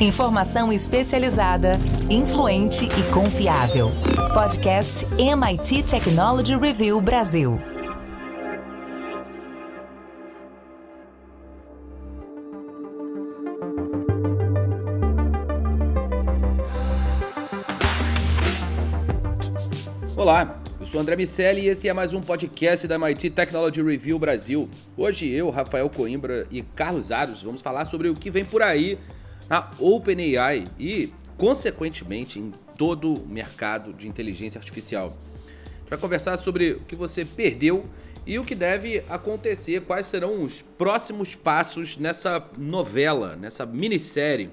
Informação especializada, influente e confiável. Podcast MIT Technology Review Brasil. Olá, eu sou André Miceli e esse é mais um podcast da MIT Technology Review Brasil. Hoje eu, Rafael Coimbra e Carlos Aros vamos falar sobre o que vem por aí na OpenAI e, consequentemente, em todo o mercado de inteligência artificial. A gente vai conversar sobre o que você perdeu e o que deve acontecer, quais serão os próximos passos nessa novela, nessa minissérie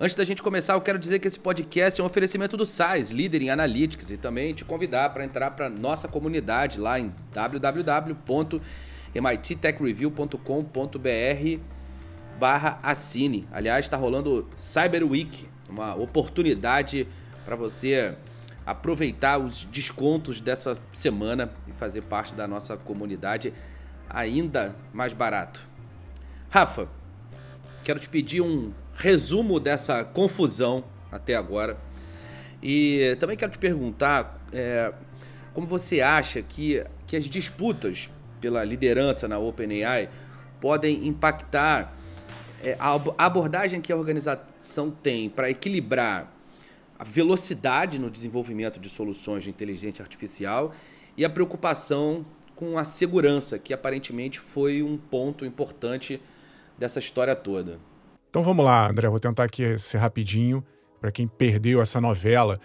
Antes da gente começar, eu quero dizer que esse podcast é um oferecimento do SAIS, líder em analytics, e também te convidar para entrar para nossa comunidade lá em www.mittechreview.com.br barra assine. Aliás, está rolando Cyber Week, uma oportunidade para você aproveitar os descontos dessa semana e fazer parte da nossa comunidade ainda mais barato. Rafa, quero te pedir um resumo dessa confusão até agora. E também quero te perguntar é, como você acha que, que as disputas pela liderança na OpenAI podem impactar a abordagem que a organização tem para equilibrar a velocidade no desenvolvimento de soluções de inteligência artificial e a preocupação com a segurança, que aparentemente foi um ponto importante dessa história toda. Então vamos lá, André, vou tentar aqui ser rapidinho. Para quem perdeu essa novela,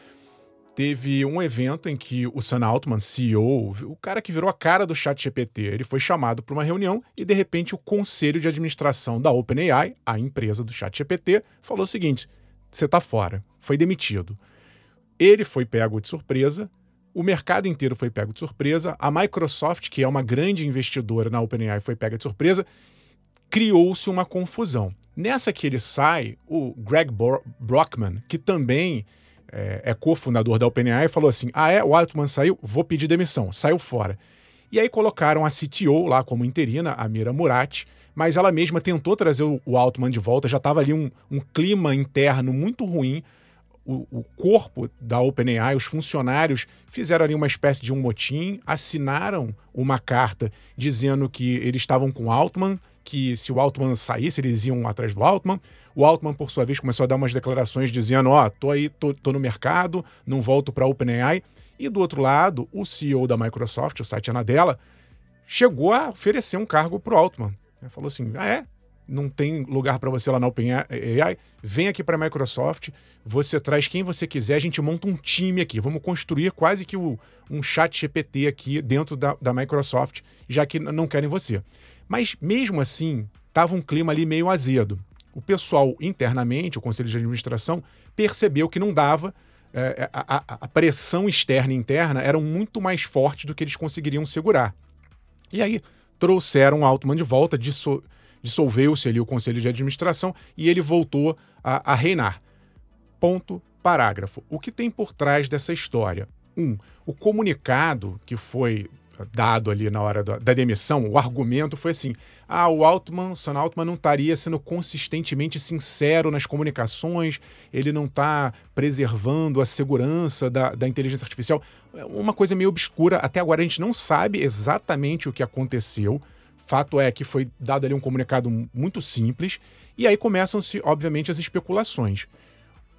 teve um evento em que o Sam Altman, CEO, o cara que virou a cara do chat GPT, ele foi chamado para uma reunião e de repente o conselho de administração da OpenAI, a empresa do chat GPT, falou o seguinte: você está fora, foi demitido. Ele foi pego de surpresa, o mercado inteiro foi pego de surpresa, a Microsoft, que é uma grande investidora na OpenAI, foi pega de surpresa, criou-se uma confusão. Nessa que ele sai, o Greg Brockman, que também é, é cofundador da OpenAI, falou assim: Ah, é? O Altman saiu? Vou pedir demissão. Saiu fora. E aí colocaram a CTO lá como interina, a Mira Murati, mas ela mesma tentou trazer o Altman de volta, já estava ali um, um, clima interno muito ruim. O, o corpo da OpenAI, os funcionários, fizeram ali uma espécie de um motim, assinaram uma carta dizendo que eles estavam com Altman, que se o Altman saísse, eles iam atrás do Altman. O Altman, por sua vez, começou a dar umas declarações dizendo: Ó, oh, tô aí, tô, tô no mercado, não volto para OpenAI. E do outro lado, o CEO da Microsoft, o Satya Nadella, chegou a oferecer um cargo para o Altman. Falou assim: ah, é? Não tem lugar para você lá na OpenAI? Vem aqui para a Microsoft, você traz quem você quiser, a gente monta um time aqui. Vamos construir quase que o, um chat GPT aqui dentro da, da Microsoft, já que não querem você. Mas mesmo assim, estava um clima ali meio azedo. O pessoal internamente, o conselho de administração, percebeu que não dava. É, a, a, a, pressão externa e interna eram muito mais fortes do que eles conseguiriam segurar. E aí trouxeram o Altman de volta, dissol, dissolveu-se ali o conselho de administração e ele voltou a, a reinar. Ponto, parágrafo. O que tem por trás dessa história? Um, o comunicado que foi dado ali na hora da, da, demissão, o argumento foi assim: ah, o Altman, Sam Altman não estaria sendo consistentemente sincero nas comunicações, ele não está preservando a segurança da, da inteligência artificial. É uma coisa meio obscura, até agora a gente não sabe exatamente o que aconteceu. Fato é que foi dado ali um comunicado muito simples, e aí começam-se, obviamente, as especulações.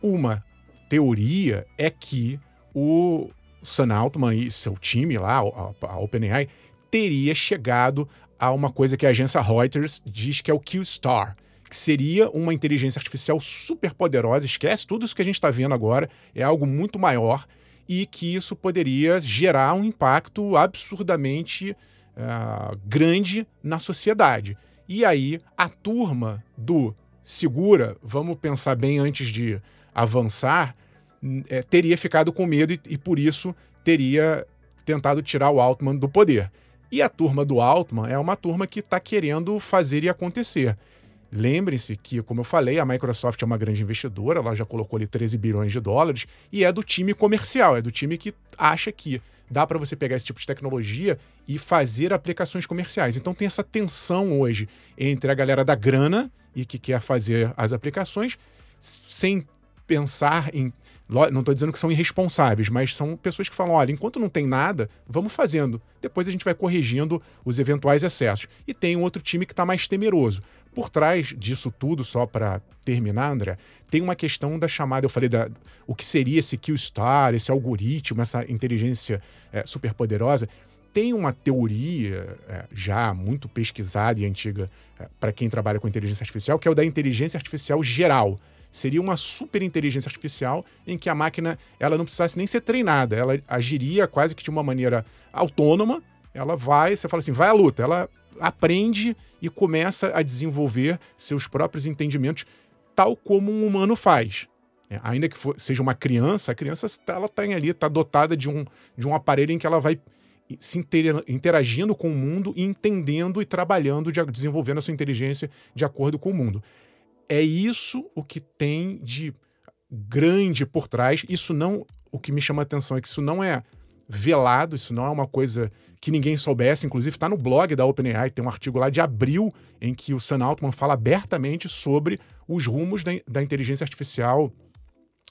Uma teoria é que o, Sam Altman e seu time lá, a, OpenAI, teria chegado a uma coisa que a agência Reuters diz que é o Q-Star, que seria uma inteligência artificial super poderosa, esquece tudo isso que a gente está vendo agora, é algo muito maior e que isso poderia gerar um impacto absurdamente uh, grande na sociedade. E aí a turma do segura, vamos pensar bem antes de avançar, é, teria ficado com medo e, e, por isso teria tentado tirar o Altman do poder. E a turma do Altman é uma turma que está querendo fazer e acontecer. Lembrem-se que, como eu falei, a Microsoft é uma grande investidora, ela já colocou ali 13 bilhões de dólares e é do time comercial, é do time que acha que dá para você pegar esse tipo de tecnologia e fazer aplicações comerciais. Então tem essa tensão hoje entre a galera da grana e que quer fazer as aplicações sem pensar em não estou dizendo que são irresponsáveis, mas são pessoas que falam: olha, enquanto não tem nada, vamos fazendo. Depois a gente vai corrigindo os eventuais excessos. E tem um outro time que está mais temeroso. Por trás disso tudo, só para terminar, André, tem uma questão da chamada, eu falei, da, o que seria esse Q-Star, esse algoritmo, essa inteligência é, superpoderosa. Tem uma teoria é, já muito pesquisada e antiga é, para quem trabalha com inteligência artificial, que é o da inteligência artificial geral seria uma super inteligência artificial em que a máquina ela não precisasse nem ser treinada, ela agiria quase que de uma maneira autônoma. Ela vai, você fala assim, vai à luta, ela aprende e começa a desenvolver seus próprios entendimentos, tal como um humano faz. É, ainda que for, seja uma criança, a criança ela tem ali, está dotada de um, de um aparelho em que ela vai se interagindo com o mundo e entendendo e trabalhando, de, desenvolvendo a sua inteligência de acordo com o mundo é isso o que tem de grande por trás. Isso não. O que me chama a atenção é que isso não é velado, isso não é uma coisa que ninguém soubesse. Inclusive, está no blog da OpenAI, tem um artigo lá de abril em que o Sam Altman fala abertamente sobre os rumos da, da inteligência artificial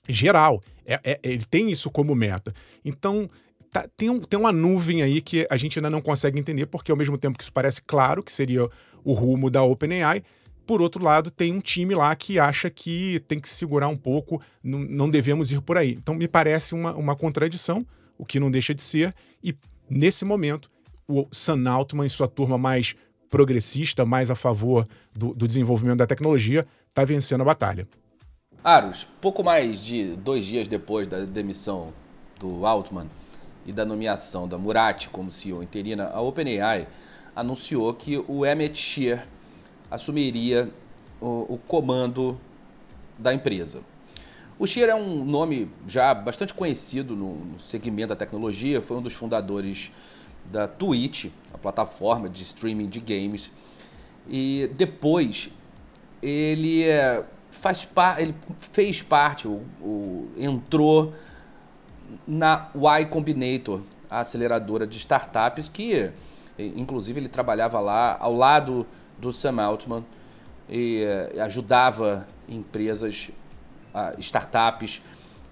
geral. É, é, ele tem isso como meta. Então, tá, tem, um, tem uma nuvem aí que a gente ainda não consegue entender, porque ao mesmo tempo que isso parece claro que seria o rumo da OpenAI, por outro lado, tem um time lá que acha que tem que segurar um pouco, não, não devemos ir por aí. Então, me parece uma, uma contradição, o que não deixa de ser, e nesse momento, o Sam Altman e sua turma mais progressista, mais a favor do, do desenvolvimento da tecnologia, está vencendo a batalha. Aros, pouco mais de dois dias depois da demissão do Altman e da nomeação da Murati como CEO interina, a OpenAI anunciou que o Emmett Shear assumiria o, o comando da empresa. O Shear é um nome já bastante conhecido no, no, segmento da tecnologia, foi um dos fundadores da Twitch, a plataforma de streaming de games. E depois ele é, faz pa ele fez parte, o, o, entrou na Y Combinator, a aceleradora de startups que inclusive ele trabalhava lá ao lado do Sam Altman e, e ajudava empresas, startups,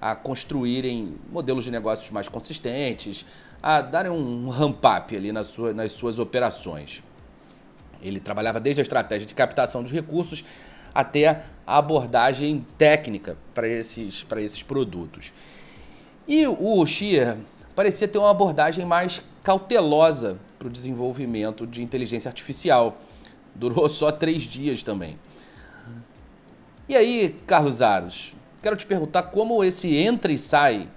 a construírem modelos de negócios mais consistentes, a darem um ramp-up ali na sua, nas suas operações. Ele trabalhava desde a estratégia de captação dos recursos até a abordagem técnica para esses, esses produtos. E o Shear parecia ter uma abordagem mais cautelosa para o desenvolvimento de inteligência artificial. Durou só três dias também. E aí, Carlos Aros, quero te perguntar como esse entra e sai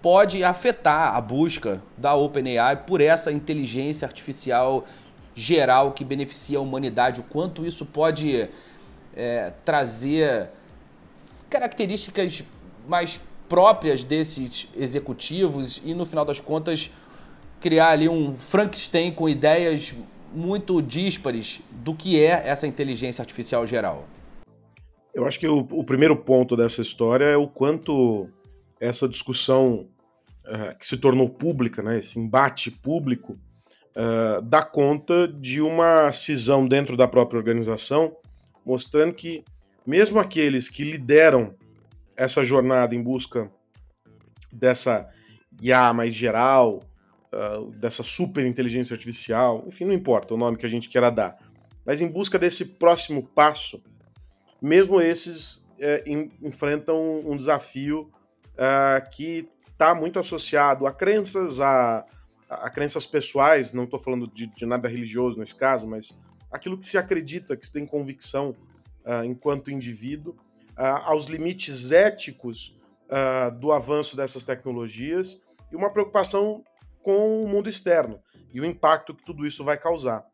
pode afetar a busca da OpenAI por essa inteligência artificial geral que beneficia a humanidade, o quanto isso pode é, trazer características mais próprias desses executivos e, no final das contas, criar ali um Frankenstein com ideias muito díspares do que é essa inteligência artificial geral? Eu acho que o, o primeiro ponto dessa história é o quanto essa discussão uh, que se tornou pública, né, esse embate público, uh, dá conta de uma cisão dentro da própria organização, mostrando que mesmo aqueles que lideram essa jornada em busca dessa IA mais geral, uh, dessa super inteligência artificial, enfim, não importa o nome que a gente queira dar, mas em busca desse próximo passo, mesmo esses é, em, enfrentam um desafio uh, que está muito associado a crenças, a, a crenças pessoais, não estou falando de, de, nada religioso nesse caso, mas aquilo que se acredita, que se tem convicção uh, enquanto indivíduo, aos limites éticos do avanço dessas tecnologias e uma preocupação com o mundo externo e o impacto que tudo isso vai causar.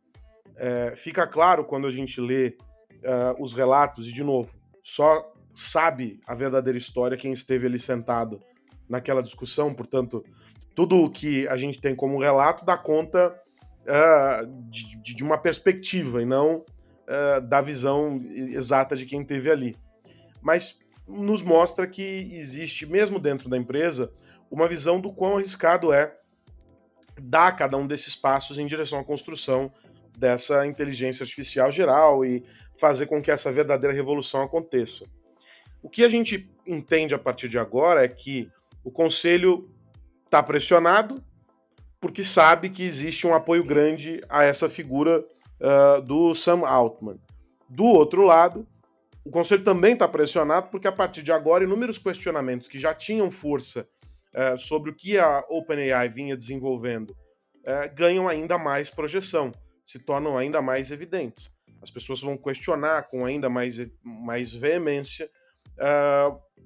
É, fica claro quando a gente lê uh, os relatos, e de novo, só sabe a verdadeira história quem esteve ali sentado naquela discussão, portanto, tudo o que a gente tem como relato dá conta uh, de, de, uma perspectiva e não uh, da visão exata de quem esteve ali. Mas nos mostra que existe, mesmo dentro da empresa, uma visão do quão arriscado é dar cada um desses passos em direção à construção dessa inteligência artificial geral e fazer com que essa verdadeira revolução aconteça. O que a gente entende a partir de agora é que o conselho está pressionado porque sabe que existe um apoio grande a essa figura uh, do Sam Altman. Do outro lado, o conselho também está pressionado porque a partir de agora inúmeros questionamentos que já tinham força uh, sobre o que a OpenAI vinha desenvolvendo uh, ganham ainda mais projeção, se tornam ainda mais evidentes. As pessoas vão questionar com ainda mais, mais veemência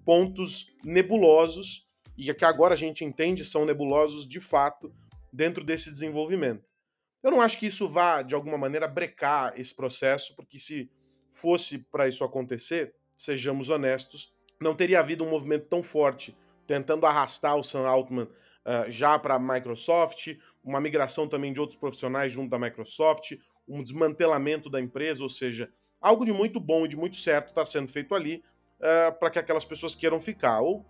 pontos nebulosos e que agora a gente entende são nebulosos de fato dentro desse desenvolvimento. Eu não acho que isso vá, de alguma maneira, brecar esse processo, porque se fosse para isso acontecer, sejamos honestos, não teria havido um movimento tão forte tentando arrastar o Sam Altman uh, já para a Microsoft, uma migração também de outros profissionais junto da Microsoft, um desmantelamento da empresa, ou seja, algo de muito bom e de muito certo está sendo feito ali uh, eh, para que aquelas pessoas queiram ficar, ou,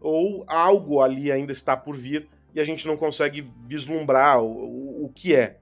ou algo ali ainda está por vir e a gente não consegue vislumbrar o, o, o que é.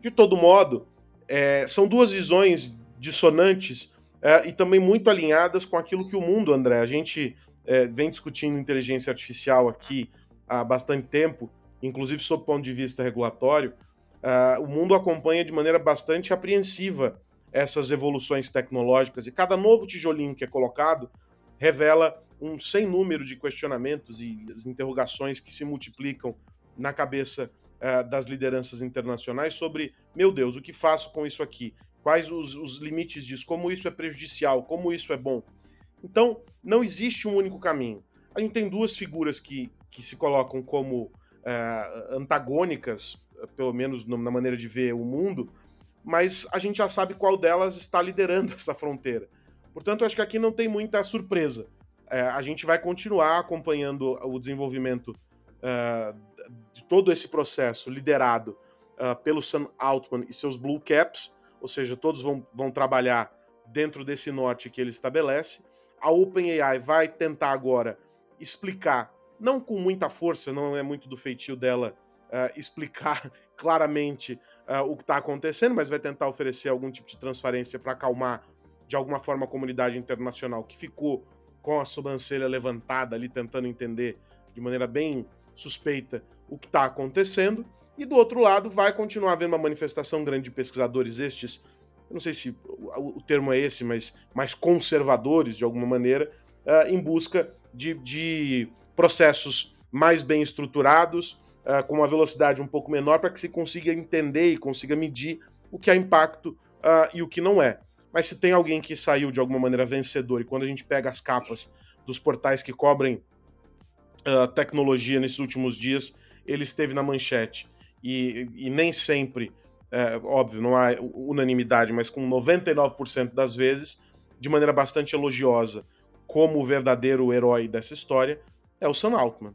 De todo modo, é, são duas visões dissonantes é, e também muito alinhadas com aquilo que o mundo, André, a gente é, vem discutindo inteligência artificial aqui há bastante tempo, inclusive sob o ponto de vista regulatório, é, o mundo acompanha de maneira bastante apreensiva essas evoluções tecnológicas e cada novo tijolinho que é colocado revela um sem número de questionamentos e as interrogações que se multiplicam na cabeça uh, das lideranças internacionais sobre, meu Deus, o que faço com isso aqui? Quais os, os limites disso? Como isso é prejudicial? Como isso é bom? Então, não existe um único caminho. A gente tem duas figuras que, que se colocam como uh, antagônicas, pelo menos na maneira de ver o mundo, mas a gente já sabe qual delas está liderando essa fronteira. Portanto, acho que aqui não tem muita surpresa é, a gente vai continuar acompanhando o desenvolvimento uh, de todo esse processo liderado uh, pelo Sam Altman e seus Blue Caps, ou seja, todos vão, vão trabalhar dentro desse norte que ele estabelece. A OpenAI vai tentar agora explicar, não com muita força, não é muito do feitio dela uh, explicar claramente o que está acontecendo, mas vai tentar oferecer algum tipo de transparência para acalmar de alguma forma a comunidade internacional que ficou com a sobrancelha levantada ali, tentando entender de maneira bem suspeita o que está acontecendo. E do outro lado, vai continuar havendo uma manifestação grande de pesquisadores, estes, não sei se o, termo é esse, mas mais conservadores de alguma maneira, uh, em busca de, de, processos mais bem estruturados, uh, com uma velocidade um pouco menor, para que se consiga entender e consiga medir o que é impacto uh, e o que não é. Mas se tem alguém que saiu de alguma maneira vencedor, e quando a gente pega as capas dos portais que cobrem tecnologia nesses últimos dias, ele esteve na manchete. E, e nem sempre, é, óbvio, não há unanimidade, mas com 99% das vezes, de maneira bastante elogiosa, como o verdadeiro herói dessa história, é o Sam Altman.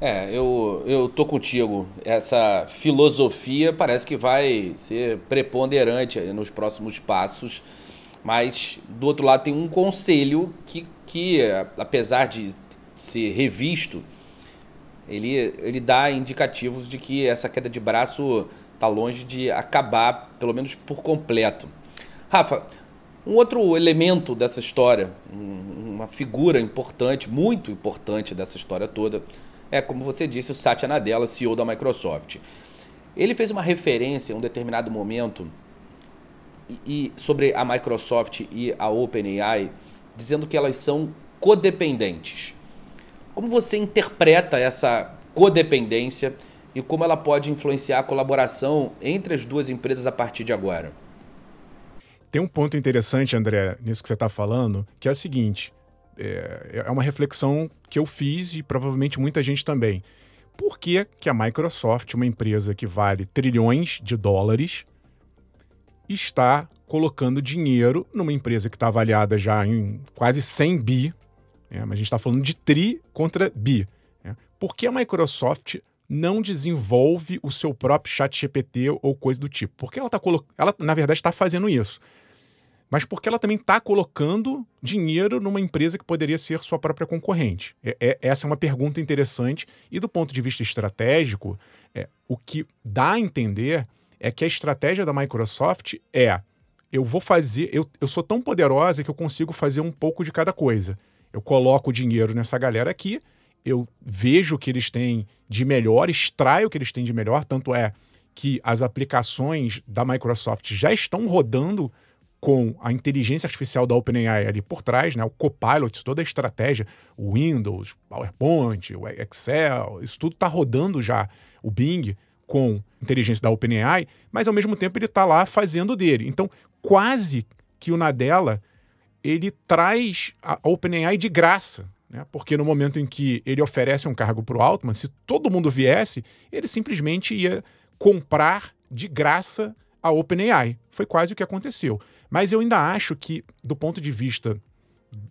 É, eu, eu tô contigo. Essa filosofia parece que vai ser preponderante nos próximos passos, mas do outro lado tem um conselho que, que apesar de ser revisto, ele, ele dá indicativos de que essa queda de braço está longe de acabar, pelo menos por completo. Rafa, um outro elemento dessa história, uma figura importante, muito importante dessa história toda, é, como você disse, o Satya Nadella, CEO da Microsoft. Ele fez uma referência em um determinado momento e, sobre a Microsoft e a OpenAI, dizendo que elas são codependentes. Como você interpreta essa codependência e como ela pode influenciar a colaboração entre as duas empresas a partir de agora? Tem um ponto interessante, André, nisso que você está falando, que é o seguinte: é, é uma reflexão que eu fiz e provavelmente muita gente também. Por que, que a Microsoft, uma empresa que vale trilhões de dólares, está colocando dinheiro numa empresa que está avaliada já em quase 100 bi, é, mas a gente está falando de tri contra bi. É. Por que a Microsoft não desenvolve o seu próprio chat GPT ou coisa do tipo? Porque ela, tá ela na verdade, está fazendo isso mas porque ela também está colocando dinheiro numa empresa que poderia ser sua própria concorrente? É, é, essa é uma pergunta interessante e, do ponto de vista estratégico, é, o que dá a entender é que a estratégia da Microsoft é eu vou fazer. Eu, eu sou tão poderosa que eu consigo fazer um pouco de cada coisa. Eu coloco o dinheiro nessa galera aqui, eu vejo o que eles têm de melhor, extraio o que eles têm de melhor, tanto é que as aplicações da Microsoft já estão rodando com a inteligência artificial da OpenAI ali por trás, né? O Copilot, toda a estratégia, o Windows, PowerPoint, o Excel, isso tudo está rodando já. O Bing com inteligência da OpenAI, mas ao mesmo tempo ele está lá fazendo dele. Então, quase que o Nadella ele traz a OpenAI de graça. Né? Porque no momento em que ele oferece um cargo para o Altman, se todo mundo viesse, ele simplesmente ia comprar de graça a OpenAI. Foi quase o que aconteceu. Mas eu ainda acho que, do ponto de vista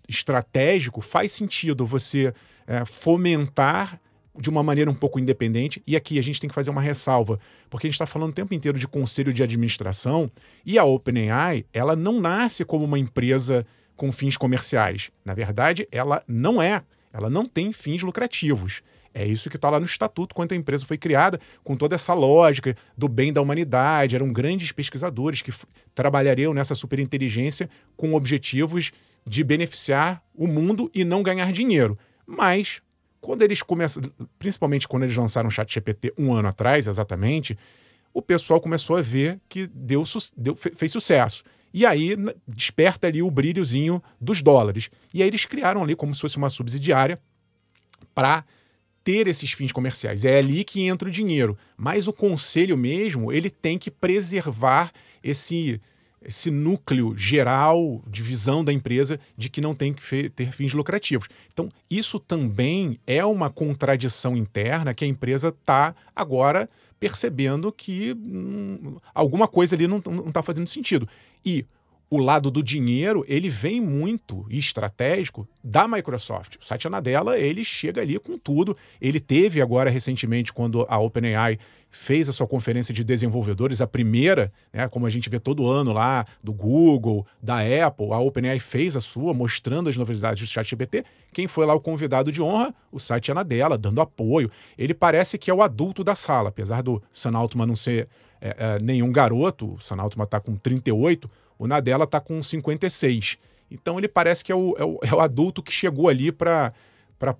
estratégico, faz sentido você é, fomentar de uma maneira um pouco independente. E aqui a gente tem que fazer uma ressalva, porque a gente está falando o tempo inteiro de conselho de administração e a OpenAI, ela não nasce como uma empresa com fins comerciais. Na verdade, ela não é. Ela não tem fins lucrativos. É isso que está lá no estatuto quando a empresa foi criada, com toda essa lógica do bem da humanidade. Eram grandes pesquisadores que trabalhariam nessa superinteligência com objetivos de beneficiar o mundo e não ganhar dinheiro. Mas, quando eles começam, principalmente quando eles lançaram o ChatGPT um ano atrás, exatamente, o pessoal começou a ver que deu, deu, fez sucesso. E aí desperta ali o brilhozinho dos dólares. E aí eles criaram ali como se fosse uma subsidiária para ter esses fins comerciais. É ali que entra o dinheiro. Mas o conselho mesmo, ele tem que preservar esse esse núcleo geral de visão da empresa de que não tem que ter fins lucrativos. Então, isso também é uma contradição interna que a empresa está agora percebendo que hum, alguma coisa ali não está fazendo sentido. E o lado do dinheiro, ele vem muito estratégico da Microsoft. O Satya Nadella, ele chega ali com tudo. Ele teve agora recentemente, quando a OpenAI fez a sua conferência de desenvolvedores, a primeira, né, como a gente vê todo ano lá, do Google, da Apple, a OpenAI fez a sua, mostrando as novidades do ChatGPT. Quem foi lá o convidado de honra? O Satya Nadella, dando apoio. Ele parece que é o adulto da sala, apesar do Sam Altman não ser é, é, nenhum garoto, o Sam Altman está com 38, o Nadella está com 56. Então ele parece que é o, é o, é o adulto que chegou ali para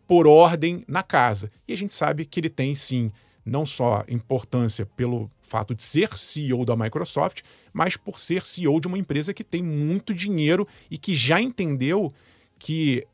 pôr ordem na casa. E a gente sabe que ele tem sim não só importância pelo fato de ser CEO da Microsoft, mas por ser CEO de uma empresa que tem muito dinheiro e que já entendeu que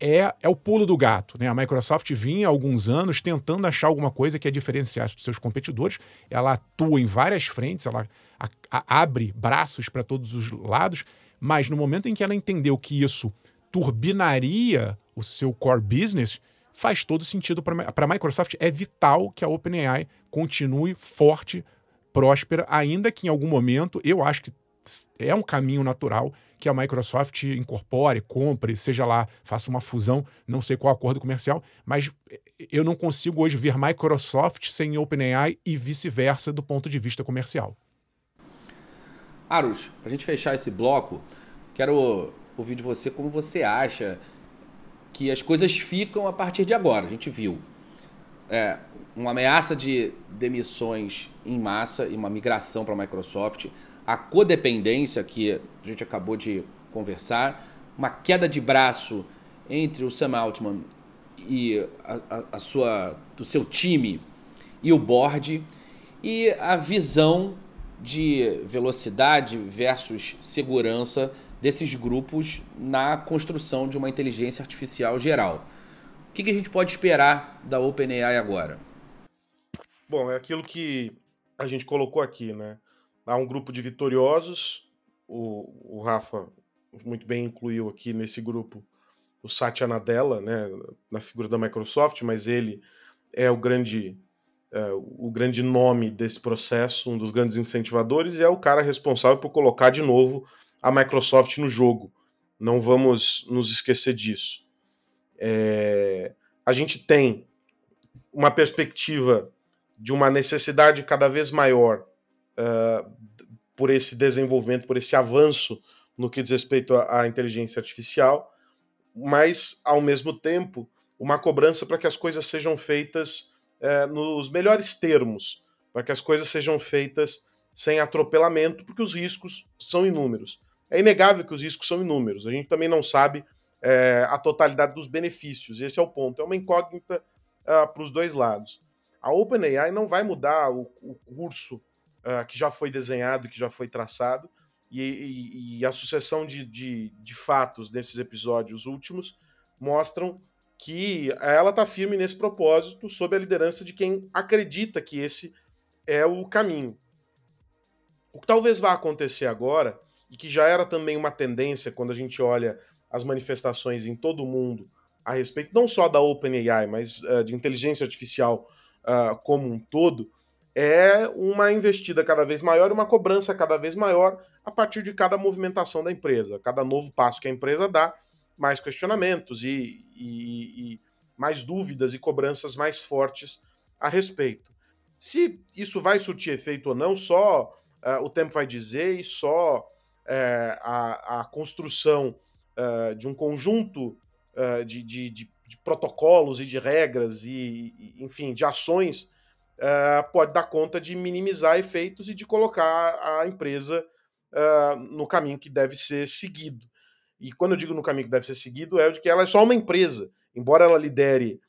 é, é o pulo do gato. Né? A Microsoft vinha há alguns anos tentando achar alguma coisa que a diferenciasse dos seus competidores. Ela atua em várias frentes, ela a, a, abre braços para todos os lados, mas no momento em que ela entendeu que isso turbinaria o seu core business, faz todo sentido para a Microsoft. É vital que a OpenAI continue forte, próspera, ainda que em algum momento eu acho que é um caminho natural que a Microsoft incorpore, compre, seja lá, faça uma fusão, não sei qual acordo comercial, mas eu não consigo hoje ver Microsoft sem OpenAI e vice-versa do ponto de vista comercial. Arus, para a gente fechar esse bloco, quero ouvir de você como você acha que as coisas ficam a partir de agora. A gente viu é, uma ameaça de demissões em massa e uma migração para a Microsoft a codependência que a gente acabou de conversar, uma queda de braço entre o Sam Altman e a, a, a sua, do seu time e o board, e a visão de velocidade versus segurança desses grupos na construção de uma inteligência artificial geral. O que, que a gente pode esperar da OpenAI agora? Bom, é aquilo que a gente colocou aqui, né? Há um grupo de vitoriosos, o, o Rafa muito bem incluiu aqui nesse grupo o Satya Nadella, né, na figura da Microsoft, mas ele é o grande é, o grande nome desse processo, um dos grandes incentivadores, e é o cara responsável por colocar de novo a Microsoft no jogo. Não vamos nos esquecer disso. É, a gente tem uma perspectiva de uma necessidade cada vez maior uh, por esse desenvolvimento, por esse avanço no que diz respeito à, à inteligência artificial, mas, ao mesmo tempo, uma cobrança para que as coisas sejam feitas uh, nos melhores termos, para que as coisas sejam feitas sem atropelamento, porque os riscos são inúmeros. É inegável que os riscos são inúmeros. A gente também não sabe é, a totalidade dos benefícios. Esse é o ponto. É uma incógnita uh, para os dois lados. A OpenAI não vai mudar o, o curso uh, que já foi desenhado, que já foi traçado, e, e, e a sucessão de, de, de, fatos desses episódios últimos mostram que ela está firme nesse propósito, sob a liderança de quem acredita que esse é o caminho. O que talvez vá acontecer agora, e que já era também uma tendência quando a gente olha as manifestações em todo o mundo a respeito não só da OpenAI, mas uh, de inteligência artificial uh, como um todo, é uma investida cada vez maior, uma cobrança cada vez maior a partir de cada movimentação da empresa. Cada novo passo que a empresa dá, mais questionamentos e, e, e mais dúvidas e cobranças mais fortes a respeito. Se isso vai surtir efeito ou não, só uh, o tempo vai dizer e só uh, a, a, construção uh, de um conjunto de, de, de, de, protocolos e de regras e, e enfim, de ações pode dar conta de minimizar efeitos e de colocar a empresa no caminho que deve ser seguido. E quando eu digo no caminho que deve ser seguido, é o de que ela é só uma empresa. Embora ela lidere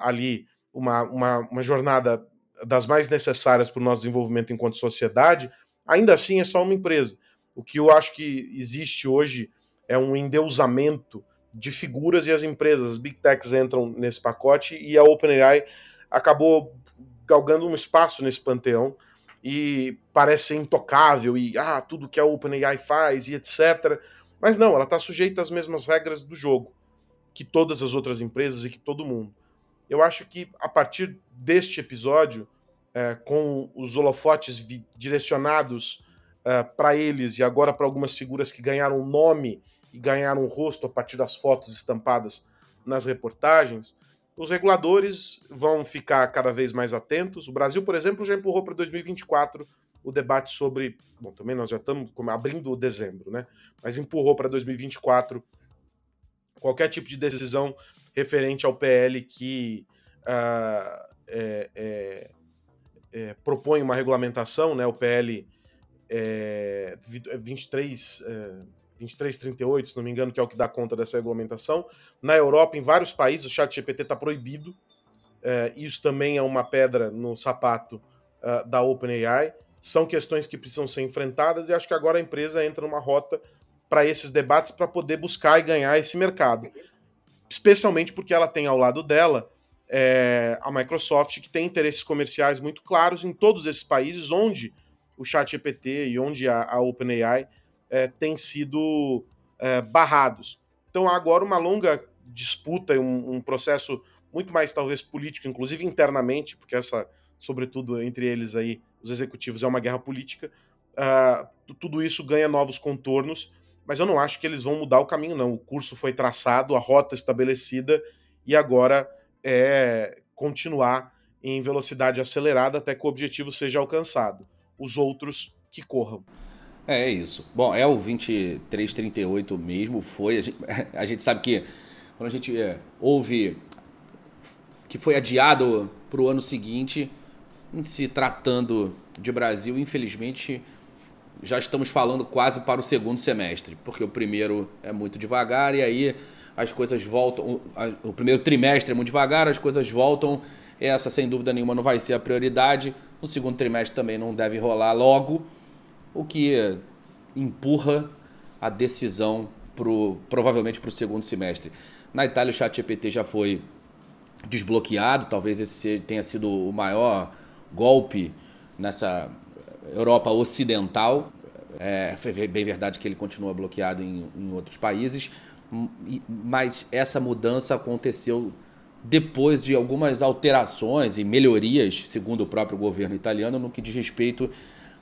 ali uma, uma, uma jornada das mais necessárias para o nosso desenvolvimento enquanto sociedade, ainda assim é só uma empresa. O que eu acho que existe hoje é um endeusamento de figuras e as empresas, as big techs entram nesse pacote e a OpenAI acabou galgando um espaço nesse panteão e parece ser intocável e ah, tudo que a OpenAI faz e etc. Mas não, ela está sujeita às mesmas regras do jogo que todas as outras empresas e que todo mundo eu acho que a partir deste episódio, é, com os holofotes direcionados é, para eles e agora para algumas figuras que ganharam nome e ganharam rosto a partir das fotos estampadas nas reportagens, os reguladores vão ficar cada vez mais atentos. O Brasil, por exemplo, já empurrou para 2024 o debate sobre. Bom, também nós já estamos abrindo dezembro, né? Mas empurrou para 2024 qualquer tipo de decisão referente ao PL que uh, é, é, é, propõe uma regulamentação, né, o PL é, 23, é, 2338, se não me engano, que é o que dá conta dessa regulamentação. Na Europa, em vários países, o chat GPT está proibido. É, isso também é uma pedra no sapato uh, da OpenAI. São questões que precisam ser enfrentadas e acho que agora a empresa entra numa rota para esses debates para poder buscar e ganhar esse mercado especialmente porque ela tem ao lado dela é, a Microsoft, que tem interesses comerciais muito claros em todos esses países onde o ChatGPT e onde a, a OpenAI é, têm sido é, barrados. Então há agora uma longa disputa, um, um processo muito mais talvez político, inclusive internamente, porque essa, sobretudo entre eles aí, os executivos, é uma guerra política. Uh, tudo isso ganha novos contornos mas eu não acho que eles vão mudar o caminho, não. O curso foi traçado, a rota estabelecida, e agora é continuar em velocidade acelerada até que o objetivo seja alcançado. Os outros que corram. É, é isso. Bom, é o 2338 mesmo, foi. A gente, a gente sabe que quando a gente é, ouve que foi adiado para o ano seguinte, se tratando de Brasil, infelizmente já estamos falando quase para o segundo semestre, porque o primeiro é muito devagar e aí as coisas voltam. O primeiro trimestre é muito devagar, as coisas voltam. Essa, sem dúvida nenhuma, não vai ser a prioridade. O segundo trimestre também não deve rolar logo, o que empurra a decisão pro, provavelmente para o segundo semestre. Na Itália, o ChatGPT já foi desbloqueado, talvez esse tenha sido o maior golpe nessa Europa Ocidental. É, foi bem verdade que ele continua bloqueado em, em outros países, mas essa mudança aconteceu depois de algumas alterações e melhorias, segundo o próprio governo italiano, no que diz respeito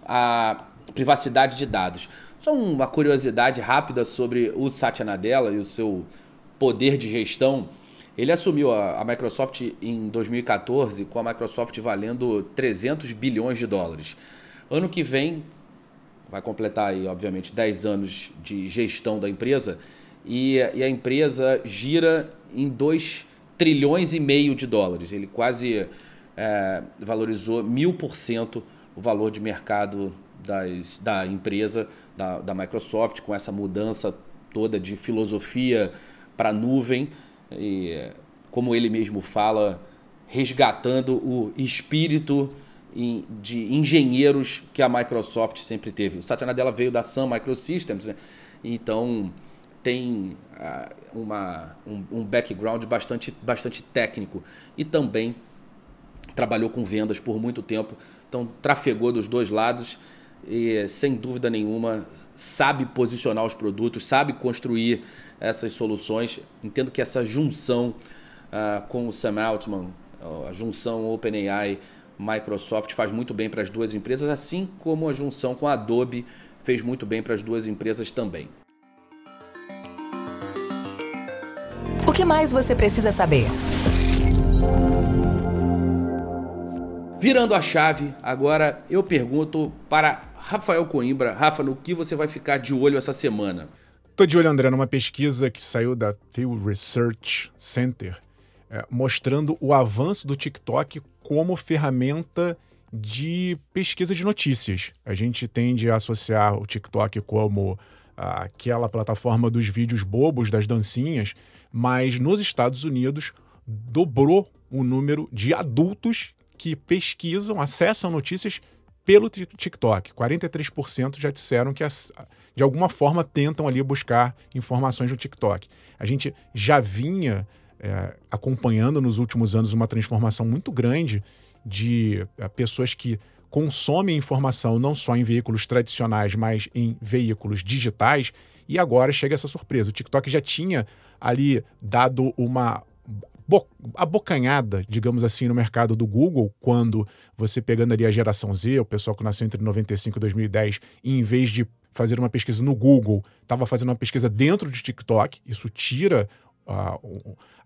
à privacidade de dados. Só uma curiosidade rápida sobre o Satya Nadella e o seu poder de gestão. Ele assumiu a, Microsoft em 2014 com a Microsoft valendo 300 bilhões de dólares. Ano que vem, vai completar aí, obviamente, 10 anos de gestão da empresa e, a empresa gira em 2 trilhões e meio de dólares. Ele quase é, valorizou mil por cento o valor de mercado das, da empresa, da, da Microsoft, com essa mudança toda de filosofia para nuvem. E, como ele mesmo fala, resgatando o espírito de engenheiros que a Microsoft sempre teve. O Satya Nadella veio da Sun Microsystems, né? então tem uh, uma, um, um, background bastante, bastante técnico e também trabalhou com vendas por muito tempo, então trafegou dos dois lados e sem dúvida nenhuma sabe posicionar os produtos, sabe construir essas soluções. Entendo que essa junção uh, com o Sam Altman, a junção OpenAI Microsoft faz muito bem para as duas empresas, assim como a junção com a Adobe fez muito bem para as duas empresas também. O que mais você precisa saber? Virando a chave, agora eu pergunto para Rafael Coimbra. Rafa, no que você vai ficar de olho essa semana? Estou de olho, André, numa pesquisa que saiu da Pew Research Center, é, mostrando o avanço do TikTok como ferramenta de pesquisa de notícias. A gente tende a associar o TikTok como ah, aquela plataforma dos vídeos bobos, das dancinhas, mas nos Estados Unidos dobrou o número de adultos que pesquisam, acessam notícias pelo TikTok. 43% já disseram que de alguma forma tentam ali buscar informações no TikTok. A gente já vinha é, acompanhando nos últimos anos uma transformação muito grande de é, pessoas que consomem informação não só em veículos tradicionais, mas em veículos digitais. E agora chega essa surpresa. O TikTok já tinha ali dado uma abocanhada, digamos assim, no mercado do Google, quando você pegando ali a geração Z, o pessoal que nasceu entre 95 e 2010, e em vez de fazer uma pesquisa no Google, estava fazendo uma pesquisa dentro de TikTok, isso tira a,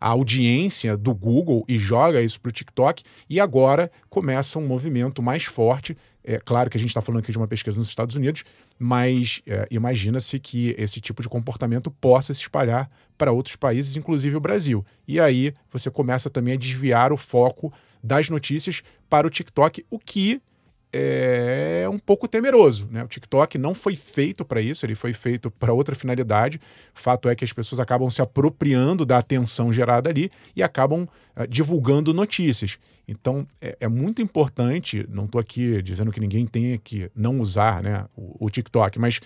a audiência do Google e joga isso para o TikTok, e agora começa um movimento mais forte. É claro que a gente está falando aqui de uma pesquisa nos Estados Unidos, mas é, imagina-se que esse tipo de comportamento possa se espalhar para outros países, inclusive o Brasil. E aí você começa também a desviar o foco das notícias para o TikTok, o que é um pouco temeroso. Né? O TikTok não foi feito para isso, ele foi feito para outra finalidade. Fato é que as pessoas acabam se apropriando da atenção gerada ali e acabam uh, divulgando notícias. Então é, é muito importante, não estou aqui dizendo que ninguém tenha que não usar né, o, o TikTok, mas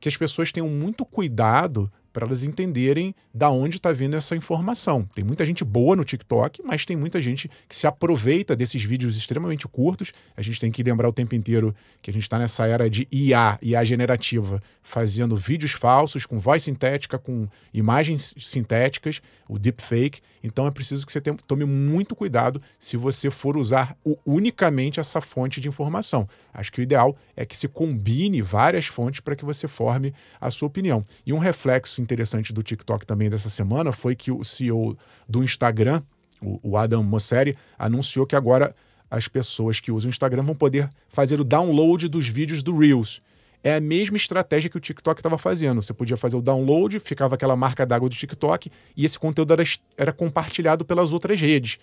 que as pessoas tenham muito cuidado para elas entenderem da onde está vindo essa informação. Tem muita gente boa no TikTok, mas tem muita gente que se aproveita desses vídeos extremamente curtos. A gente tem que lembrar o tempo inteiro que a gente está nessa era de IA, IA generativa, fazendo vídeos falsos com voz sintética, com imagens sintéticas, o deepfake. Então é preciso que você tome muito cuidado se você for usar unicamente essa fonte de informação. Acho que o ideal é que se combine várias fontes para que você forme a sua opinião. E um reflexo interessante do TikTok também dessa semana foi que o CEO do Instagram, o Adam Mosseri, anunciou que agora as pessoas que usam o Instagram vão poder fazer o download dos vídeos do Reels. É a mesma estratégia que o TikTok estava fazendo. Você podia fazer o download, ficava aquela marca d'água do TikTok e esse conteúdo era, era compartilhado pelas outras redes.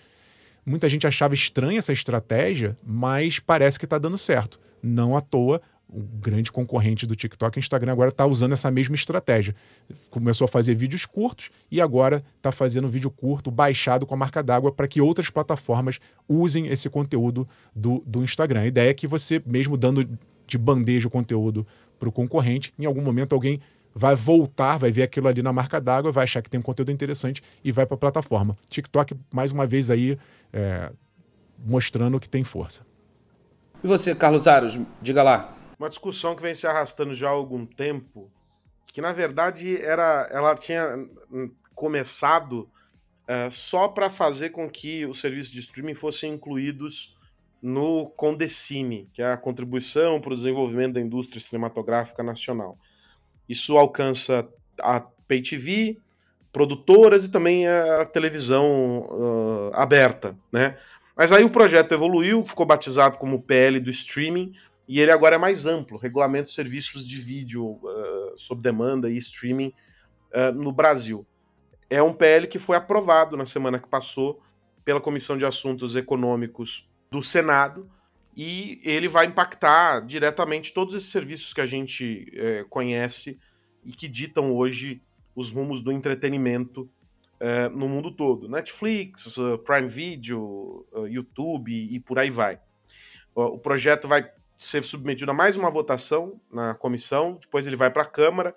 Muita gente achava estranha essa estratégia, mas parece que está dando certo. Não à toa, o grande concorrente do TikTok, o Instagram, agora está usando essa mesma estratégia. Começou a fazer vídeos curtos e agora está fazendo vídeo curto baixado com a marca d'água para que outras plataformas usem esse conteúdo do, do Instagram. A ideia é que você, mesmo dando de bandeja o conteúdo para o concorrente, em algum momento alguém vai voltar, vai ver aquilo ali na marca d'água, vai achar que tem um conteúdo interessante e vai para a plataforma. TikTok, mais uma vez aí, é, mostrando que tem força. E você, Carlos Aros, diga lá, uma discussão que vem se arrastando já há algum tempo, que na verdade era, ela tinha começado uh, só para fazer com que os serviços de streaming fossem incluídos no Condecine, que é a contribuição para o desenvolvimento da indústria cinematográfica nacional. Isso alcança a Pay TV, produtoras e também a televisão uh, aberta, né? Mas aí o projeto evoluiu, ficou batizado como PL do streaming, e ele agora é mais amplo, regulamenta os serviços de vídeo uh, sob demanda e streaming uh, no Brasil. É um PL que foi aprovado na semana que passou pela Comissão de Assuntos Econômicos do Senado e ele vai impactar diretamente todos esses serviços que a gente é, conhece e que ditam hoje os rumos do entretenimento é, no mundo todo. Netflix, uh, Prime Video, uh, YouTube e por aí vai. O projeto vai ser submetido a mais uma votação na comissão, depois ele vai para a Câmara,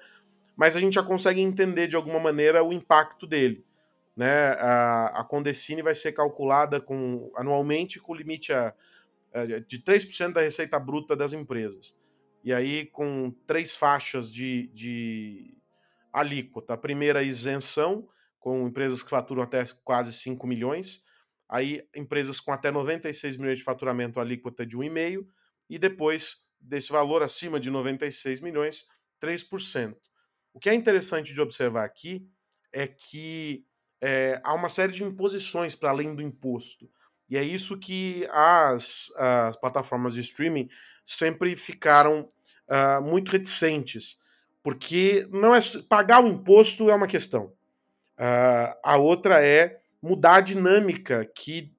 mas a gente já consegue entender de alguma maneira o impacto dele. Né? A, a Condecine vai ser calculada com, anualmente com limite a, a, de 3% da receita bruta das empresas. E aí, com três faixas de, de alíquota. A primeira, isenção, com empresas que faturam até quase 5 milhões. Aí, empresas com até 96 milhões de faturamento, alíquota de 1,5%. E depois, desse valor acima de 96 milhões, 3%. O que é interessante de observar aqui é que é, há uma série de imposições para além do imposto. E é isso que as, as plataformas de streaming sempre ficaram uh, muito reticentes, porque não é pagar o imposto é uma questão. Uh, a outra é mudar a dinâmica que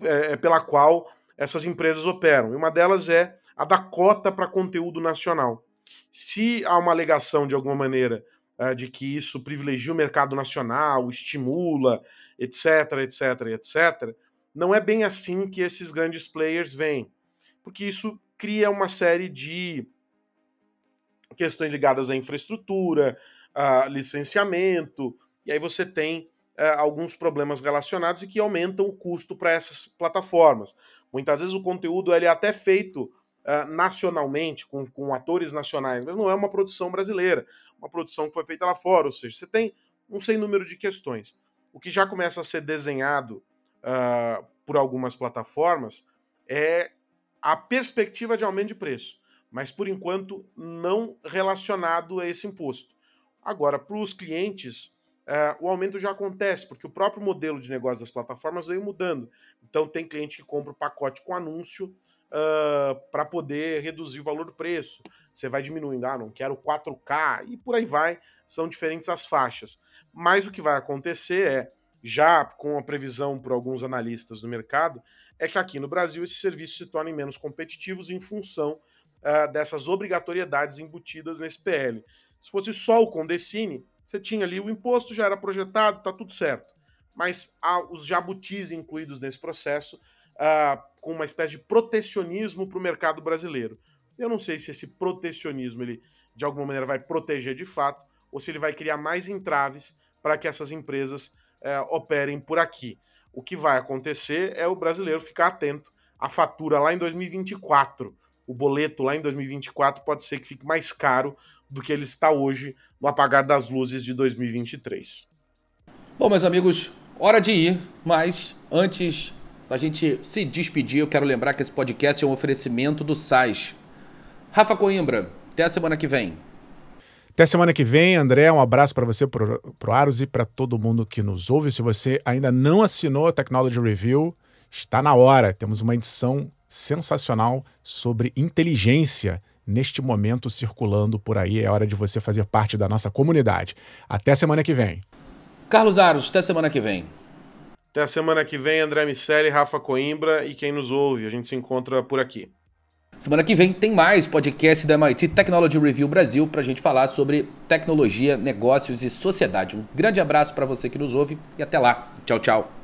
é, é, pela qual essas empresas operam. E uma delas é a da cota para conteúdo nacional. Se há uma alegação de alguma maneira uh, de que isso privilegia o mercado nacional, estimula, etc, etc, etc, não é bem assim que esses grandes players vêm, porque isso cria uma série de questões ligadas à infraestrutura, a licenciamento, e aí você tem uh, alguns problemas relacionados e que aumentam o custo para essas plataformas. Muitas vezes o conteúdo ele é até feito uh, nacionalmente, com, com atores nacionais, mas não é uma produção brasileira, uma produção que foi feita lá fora, ou seja, você tem um sem número de questões. O que já começa a ser desenhado uh, por algumas plataformas é a perspectiva de aumento de preço, mas por enquanto não relacionado a esse imposto. Agora, para os clientes, uh, o aumento já acontece, porque o próprio modelo de negócio das plataformas veio mudando. Então, tem cliente que compra o pacote com anúncio uh, para poder reduzir o valor do preço. Você vai diminuindo, ah, não quero 4K, e por aí vai, são diferentes as faixas. Mas o que vai acontecer é já com a previsão por alguns analistas do mercado, é que aqui no Brasil esses serviços se tornem menos competitivos em função uh, dessas obrigatoriedades embutidas nesse PL. Se fosse só o Condecine, você tinha ali o imposto, já era projetado, tá tudo certo. Mas há os jabutis incluídos nesse processo, uh, com uma espécie de protecionismo para o mercado brasileiro. Eu não sei se esse protecionismo ele de alguma maneira vai proteger de fato, ou se ele vai criar mais entraves para que essas empresas é, operem por aqui. O que vai acontecer é o brasileiro ficar atento à fatura lá em 2024. O boleto lá em 2024 pode ser que fique mais caro do que ele está hoje no apagar das luzes de 2023. Bom, meus amigos, hora de ir, mas antes da gente se despedir, eu quero lembrar que esse podcast é um oferecimento do SAIS. Rafa Coimbra, até a semana que vem. Até semana que vem, André. Um abraço para você, pro, pro Aros e para todo mundo que nos ouve. Se você ainda não assinou a Technology Review, está na hora. Temos uma edição sensacional sobre inteligência neste momento circulando por aí. É hora de você fazer parte da nossa comunidade. Até semana que vem. Carlos Aros, até semana que vem. Até a semana que vem, André Miceli, Rafa Coimbra e quem nos ouve. A gente se encontra por aqui. Semana que vem tem mais podcast da MIT Technology Review Brasil para a gente falar sobre tecnologia, negócios e sociedade. Um grande abraço para você que nos ouve e até lá. Tchau, tchau.